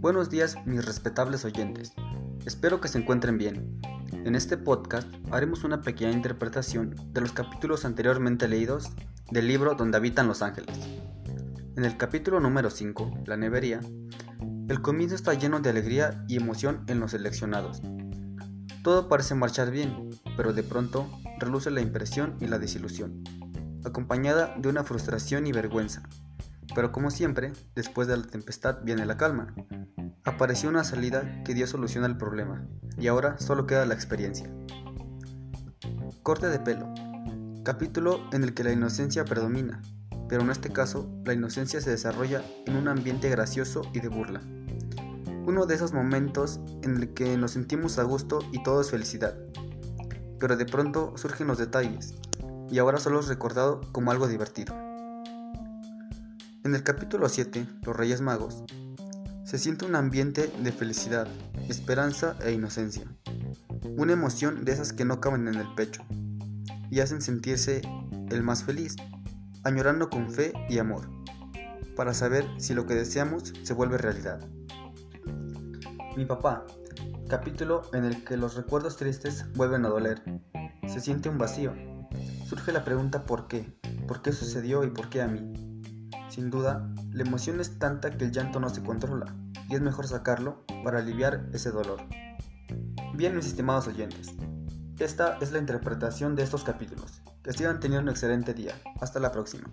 Buenos días mis respetables oyentes. Espero que se encuentren bien. En este podcast haremos una pequeña interpretación de los capítulos anteriormente leídos del libro Donde habitan los ángeles. En el capítulo número 5, La nevería, el comienzo está lleno de alegría y emoción en los seleccionados. Todo parece marchar bien, pero de pronto reluce la impresión y la desilusión, acompañada de una frustración y vergüenza. Pero como siempre, después de la tempestad viene la calma. Apareció una salida que dio solución al problema, y ahora solo queda la experiencia. Corte de pelo. Capítulo en el que la inocencia predomina, pero en este caso la inocencia se desarrolla en un ambiente gracioso y de burla. Uno de esos momentos en el que nos sentimos a gusto y todo es felicidad. Pero de pronto surgen los detalles, y ahora solo es recordado como algo divertido. En el capítulo 7, Los Reyes Magos, se siente un ambiente de felicidad, esperanza e inocencia. Una emoción de esas que no caben en el pecho y hacen sentirse el más feliz, añorando con fe y amor, para saber si lo que deseamos se vuelve realidad. Mi papá, capítulo en el que los recuerdos tristes vuelven a doler. Se siente un vacío. Surge la pregunta ¿por qué? ¿Por qué sucedió y por qué a mí? Sin duda, la emoción es tanta que el llanto no se controla y es mejor sacarlo para aliviar ese dolor. Bien, mis estimados oyentes, esta es la interpretación de estos capítulos. Que sigan teniendo un excelente día. Hasta la próxima.